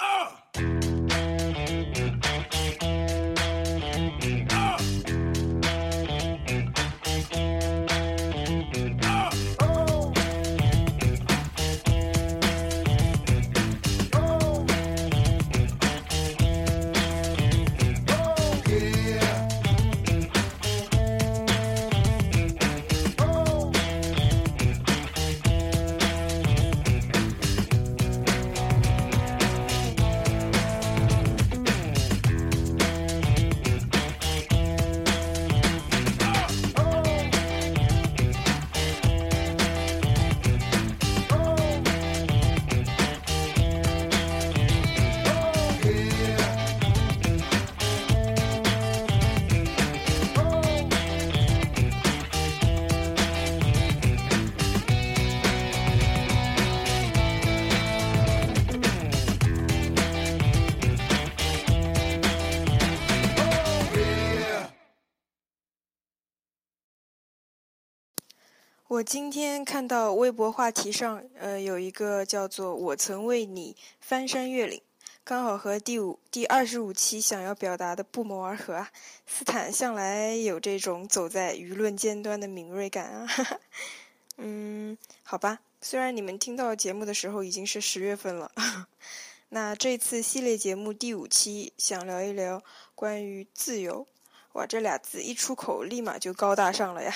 Oh! 我今天看到微博话题上，呃，有一个叫做“我曾为你翻山越岭”，刚好和第五第二十五期想要表达的不谋而合啊。斯坦向来有这种走在舆论尖端的敏锐感啊。嗯，好吧，虽然你们听到节目的时候已经是十月份了，那这次系列节目第五期想聊一聊关于自由。哇，这俩字一出口，立马就高大上了呀！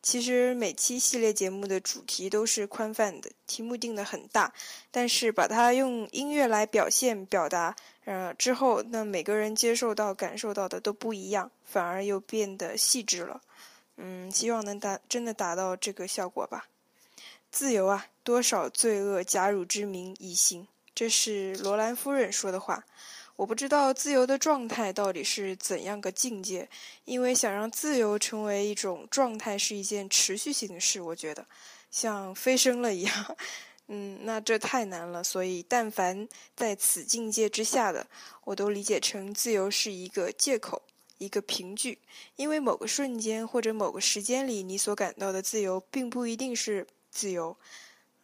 其实每期系列节目的主题都是宽泛的，题目定的很大，但是把它用音乐来表现、表达，呃，之后那每个人接受到、感受到的都不一样，反而又变得细致了。嗯，希望能达真的达到这个效果吧。自由啊，多少罪恶假汝之名以行，这是罗兰夫人说的话。我不知道自由的状态到底是怎样个境界，因为想让自由成为一种状态是一件持续性的事，我觉得像飞升了一样，嗯，那这太难了。所以，但凡在此境界之下的，我都理解成自由是一个借口，一个凭据，因为某个瞬间或者某个时间里，你所感到的自由并不一定是自由，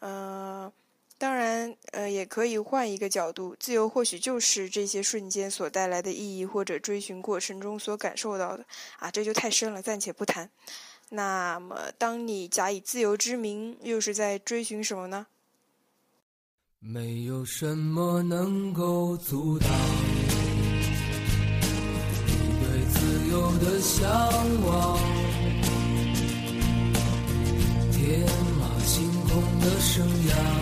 嗯。当然，呃，也可以换一个角度，自由或许就是这些瞬间所带来的意义，或者追寻过程中所感受到的。啊，这就太深了，暂且不谈。那么，当你假以自由之名，又是在追寻什么呢？没有什么能够阻挡你对自由的向往，天马行空的生涯。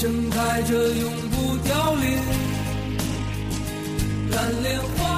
盛开着永不凋零蓝莲花。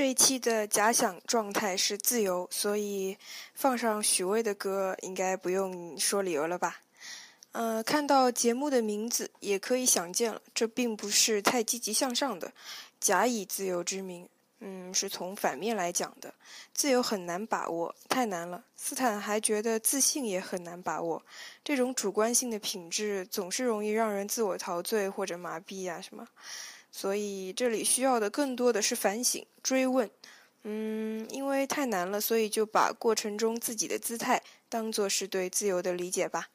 这一期的假想状态是自由，所以放上许巍的歌应该不用说理由了吧？呃，看到节目的名字也可以想见了，这并不是太积极向上的，假以自由之名，嗯，是从反面来讲的。自由很难把握，太难了。斯坦还觉得自信也很难把握，这种主观性的品质总是容易让人自我陶醉或者麻痹呀什么。所以这里需要的更多的是反省、追问。嗯，因为太难了，所以就把过程中自己的姿态当做是对自由的理解吧。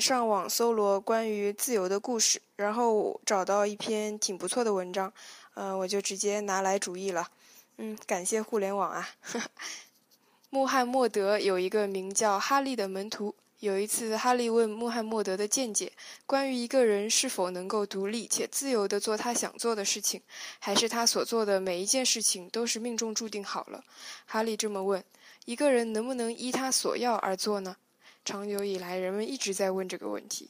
上网搜罗关于自由的故事，然后找到一篇挺不错的文章，呃，我就直接拿来主义了。嗯，感谢互联网啊！穆罕默德有一个名叫哈利的门徒。有一次，哈利问穆罕默德的见解，关于一个人是否能够独立且自由地做他想做的事情，还是他所做的每一件事情都是命中注定好了。哈利这么问：一个人能不能依他所要而做呢？长久以来，人们一直在问这个问题：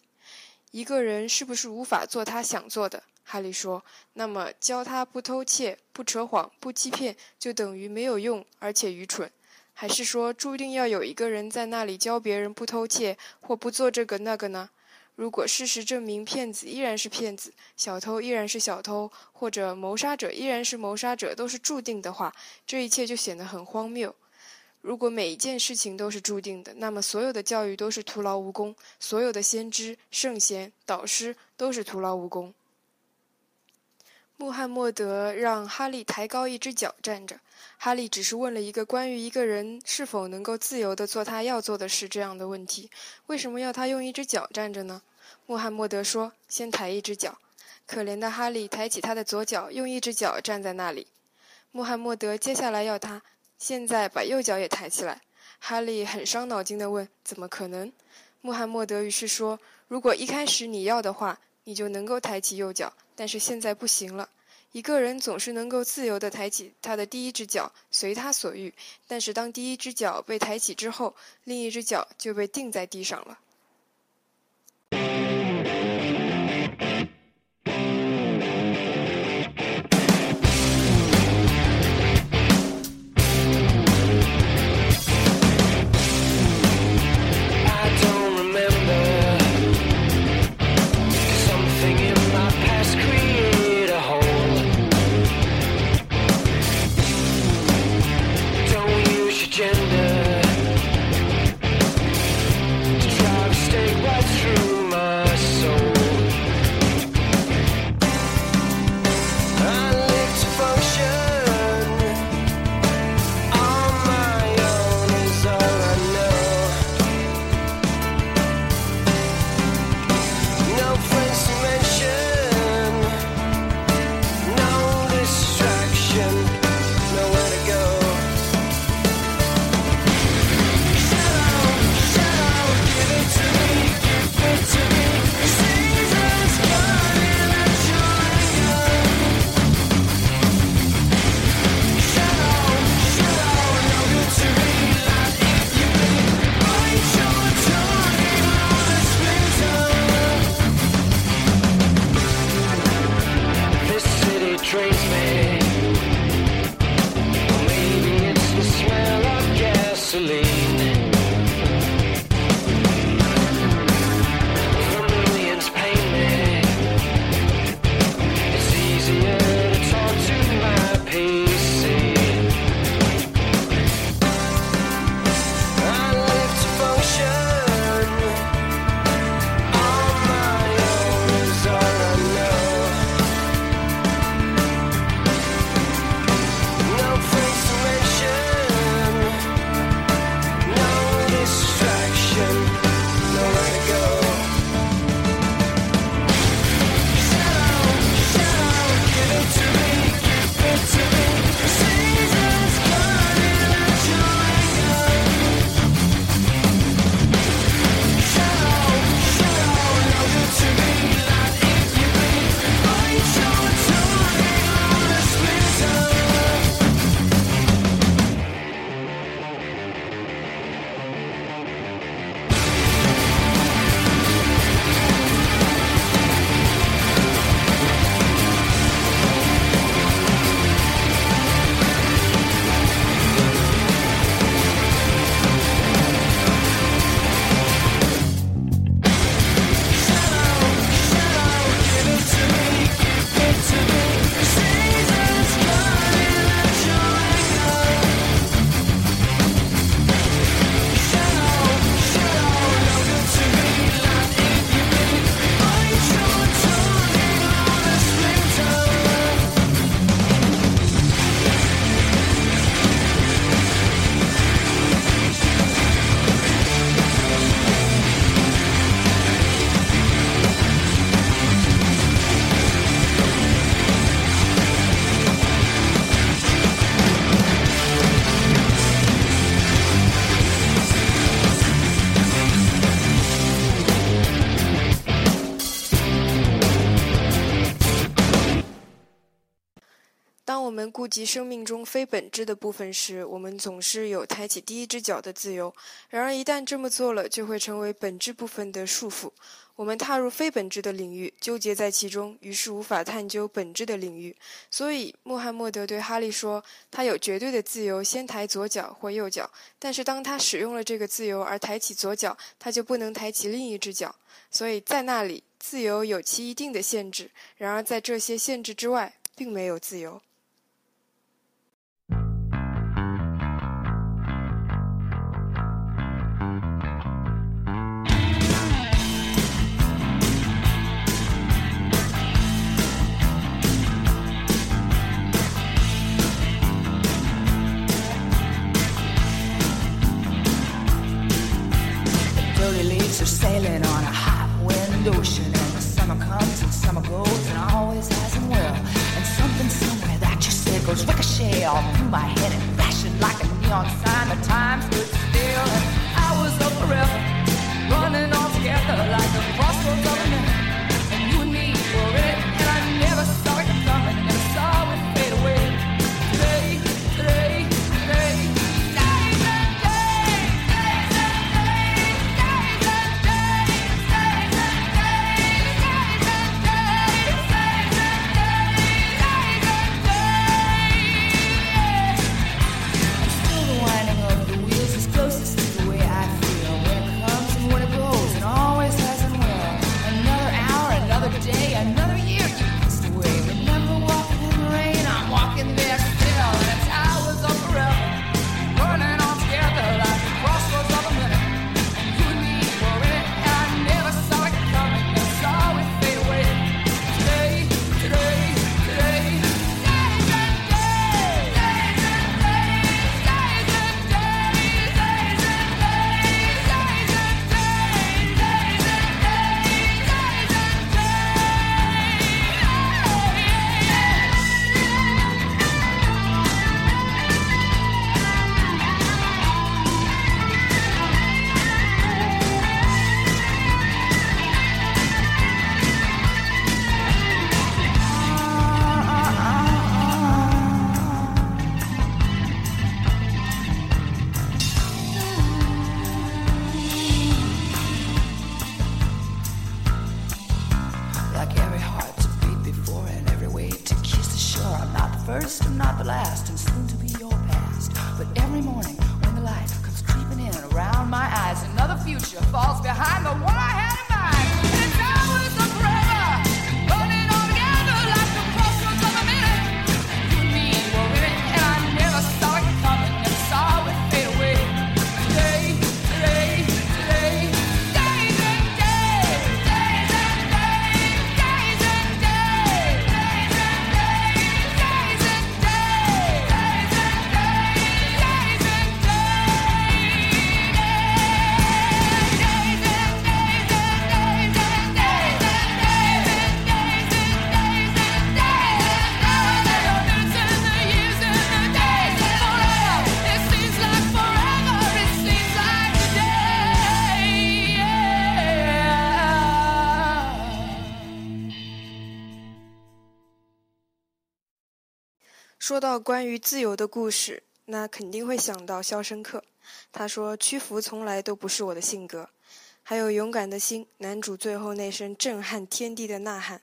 一个人是不是无法做他想做的？哈利说：那么，教他不偷窃、不扯谎、不欺骗，就等于没有用，而且愚蠢。还是说，注定要有一个人在那里教别人不偷窃或不做这个那个呢？如果事实证明骗子依然是骗子，小偷依然是小偷，或者谋杀者依然是谋杀者，都是注定的话，这一切就显得很荒谬。如果每一件事情都是注定的，那么所有的教育都是徒劳无功，所有的先知、圣贤、导师都是徒劳无功。穆罕默德让哈利抬高一只脚站着。哈利只是问了一个关于一个人是否能够自由地做他要做的事这样的问题。为什么要他用一只脚站着呢？穆罕默德说：“先抬一只脚。”可怜的哈利抬起他的左脚，用一只脚站在那里。穆罕默德接下来要他现在把右脚也抬起来。哈利很伤脑筋地问：“怎么可能？”穆罕默德于是说：“如果一开始你要的话，你就能够抬起右脚。”但是现在不行了。一个人总是能够自由地抬起他的第一只脚，随他所欲。但是当第一只脚被抬起之后，另一只脚就被钉在地上了。及生命中非本质的部分时，我们总是有抬起第一只脚的自由；然而，一旦这么做了，就会成为本质部分的束缚。我们踏入非本质的领域，纠结在其中，于是无法探究本质的领域。所以，穆罕默德对哈利说：“他有绝对的自由，先抬左脚或右脚。但是，当他使用了这个自由而抬起左脚，他就不能抬起另一只脚。所以在那里，自由有其一定的限制。然而，在这些限制之外，并没有自由。” Are sailing on a hot wind ocean. And the summer comes and summer goes and I always has them will. And something somewhere that you said goes ricochet all through my head and flashing like a neon sign. The time 说到关于自由的故事，那肯定会想到《肖申克》。他说：“屈服从来都不是我的性格。”还有勇敢的心，男主最后那声震撼天地的呐喊：“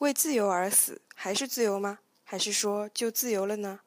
为自由而死，还是自由吗？还是说就自由了呢？”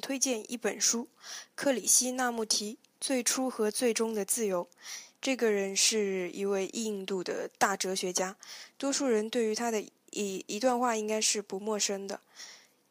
推荐一本书，《克里希那穆提：最初和最终的自由》。这个人是一位印度的大哲学家，多数人对于他的一一段话应该是不陌生的。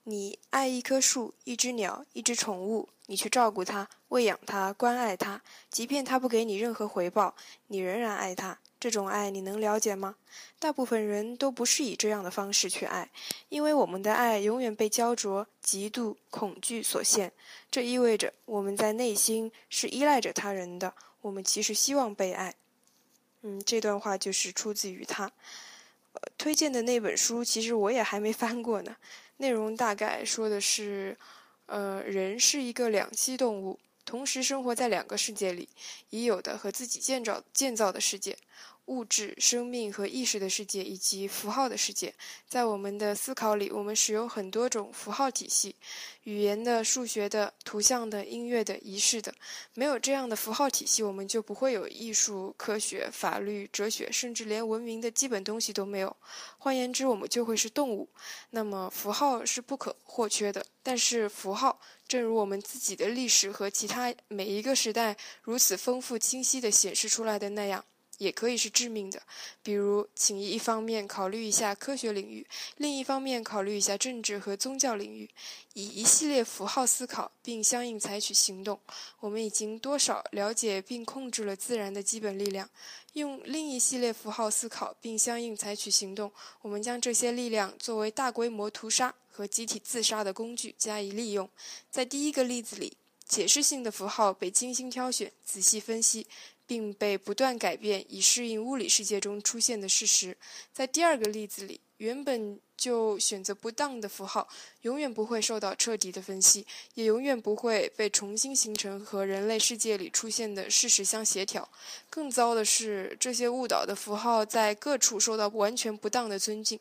你爱一棵树、一只鸟、一只宠物，你去照顾它、喂养它、关爱它，即便它不给你任何回报，你仍然爱它。这种爱你能了解吗？大部分人都不是以这样的方式去爱，因为我们的爱永远被焦灼、嫉妒、恐惧所限。这意味着我们在内心是依赖着他人的，我们其实希望被爱。嗯，这段话就是出自于他。推荐的那本书其实我也还没翻过呢。内容大概说的是，呃，人是一个两栖动物，同时生活在两个世界里：已有的和自己建造建造的世界。物质、生命和意识的世界，以及符号的世界，在我们的思考里，我们使用很多种符号体系：语言的、数学的、图像的、音乐的、仪式的。没有这样的符号体系，我们就不会有艺术、科学、法律、哲学，甚至连文明的基本东西都没有。换言之，我们就会是动物。那么，符号是不可或缺的。但是，符号正如我们自己的历史和其他每一个时代如此丰富清晰地显示出来的那样。也可以是致命的，比如，请一方面考虑一下科学领域，另一方面考虑一下政治和宗教领域，以一系列符号思考，并相应采取行动。我们已经多少了解并控制了自然的基本力量，用另一系列符号思考并相应采取行动，我们将这些力量作为大规模屠杀和集体自杀的工具加以利用。在第一个例子里，解释性的符号被精心挑选、仔细分析。并被不断改变，以适应物理世界中出现的事实。在第二个例子里，原本就选择不当的符号，永远不会受到彻底的分析，也永远不会被重新形成和人类世界里出现的事实相协调。更糟的是，这些误导的符号在各处受到完全不当的尊敬。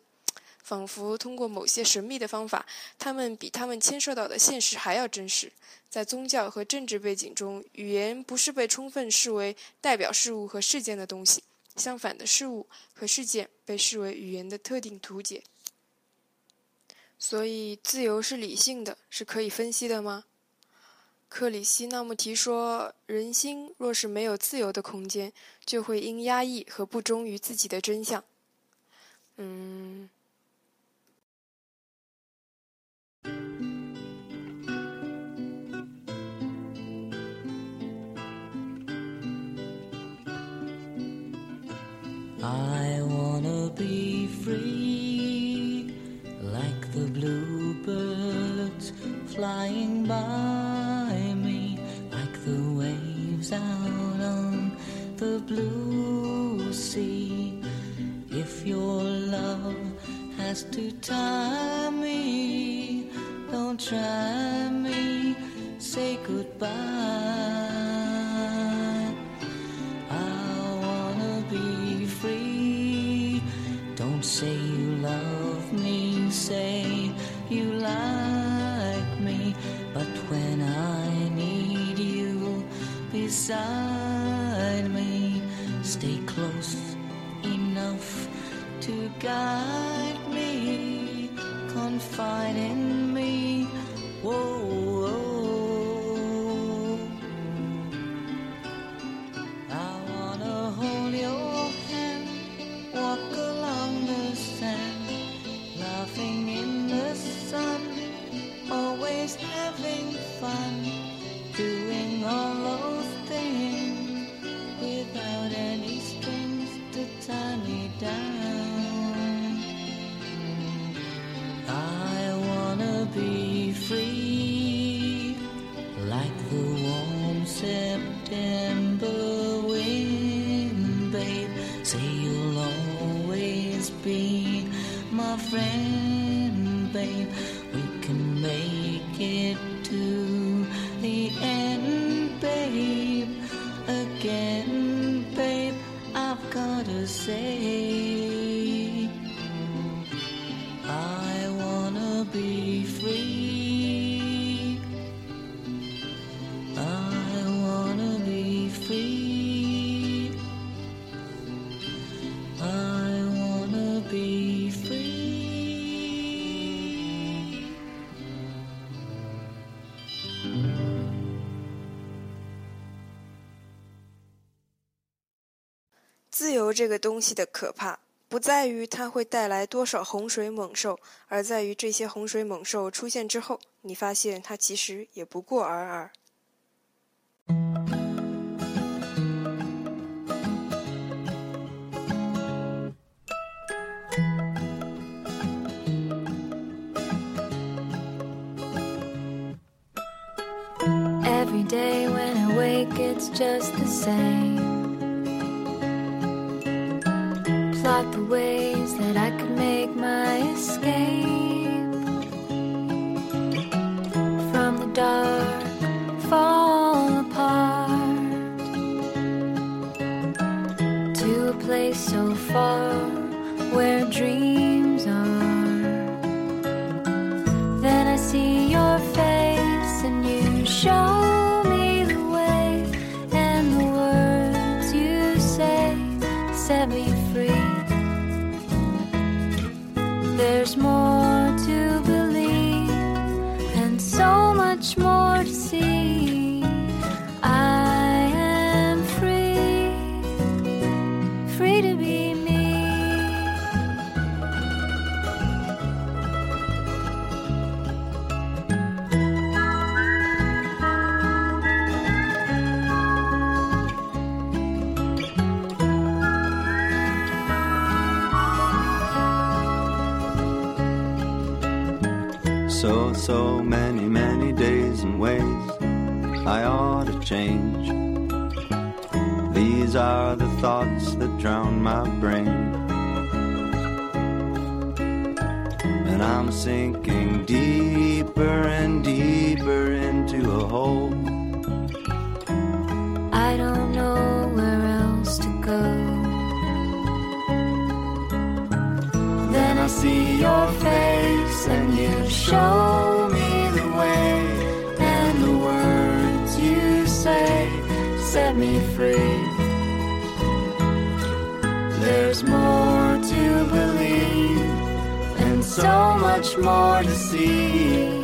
仿佛通过某些神秘的方法，他们比他们牵涉到的现实还要真实。在宗教和政治背景中，语言不是被充分视为代表事物和事件的东西，相反的，事物和事件被视为语言的特定图解。所以，自由是理性的，是可以分析的吗？克里希那穆提说：“人心若是没有自由的空间，就会因压抑和不忠于自己的真相。”嗯。I wanna be free, like the bluebirds flying by me, like the waves out on the blue sea. If your love has to tie me, try me, say goodbye. I wanna be free. Don't say you love me, say you like me, but when I need you beside me, stay close enough to guide 这个东西的可怕，不在于它会带来多少洪水猛兽，而在于这些洪水猛兽出现之后，你发现它其实也不过尔尔。Every day when I wake, it's just the same. Plot the ways that I could make my escape from the dark, fall apart to a place so far where dreams are. Then I see your face and you show me the way, and the words you say set me my brain. And I'm sinking deeper and deeper into a hole. I don't know where else to go. Then I see your face and you show me the way. And the words you say set me free. There's more to believe and so much more to see.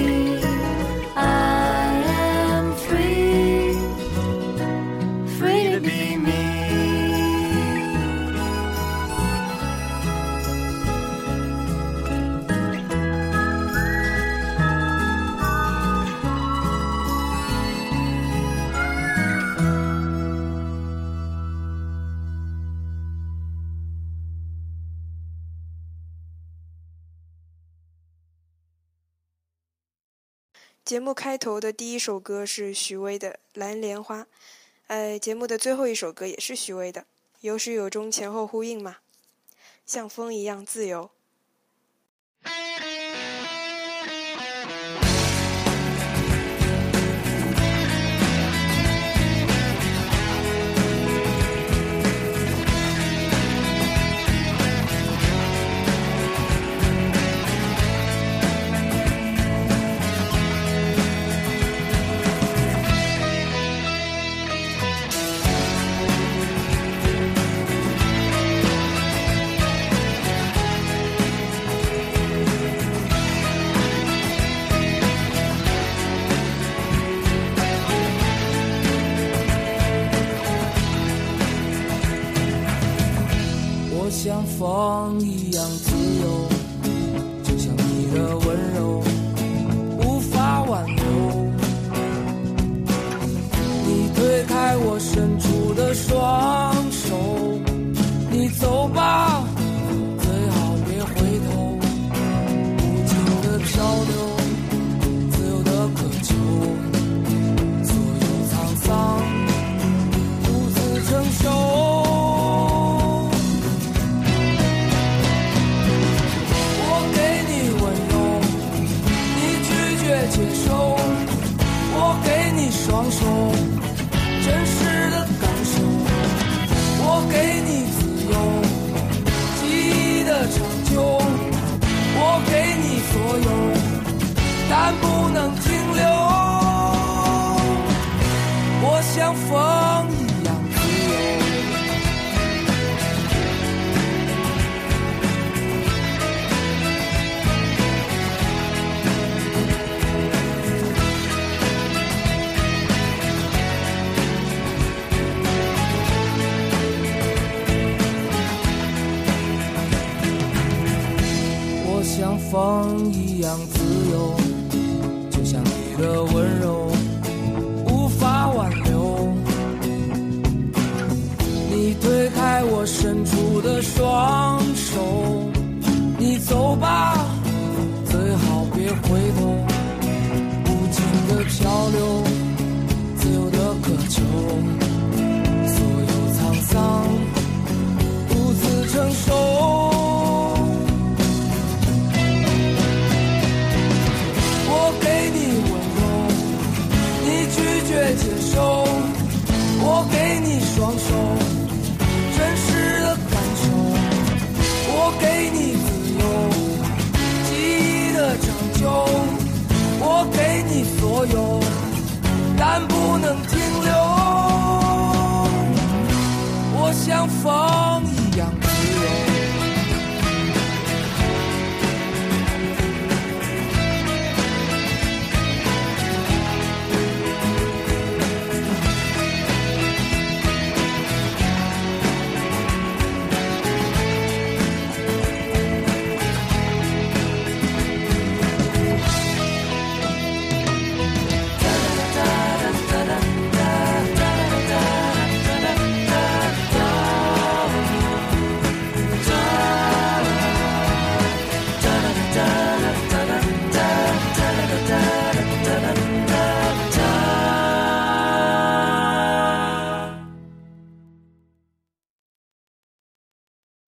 节目开头的第一首歌是许巍的《蓝莲花》，呃，节目的最后一首歌也是许巍的，有始有终，前后呼应嘛，像风一样自由。双手，真实的感受。我给你自由，记忆的长久。我给你所有，但不能停留。我像风风一样自由，就像你的温柔无法挽留。你推开我伸出的双手，你走吧，最好别回头。无尽的漂流，自由的渴求，有我给你所有但不能停留。我想放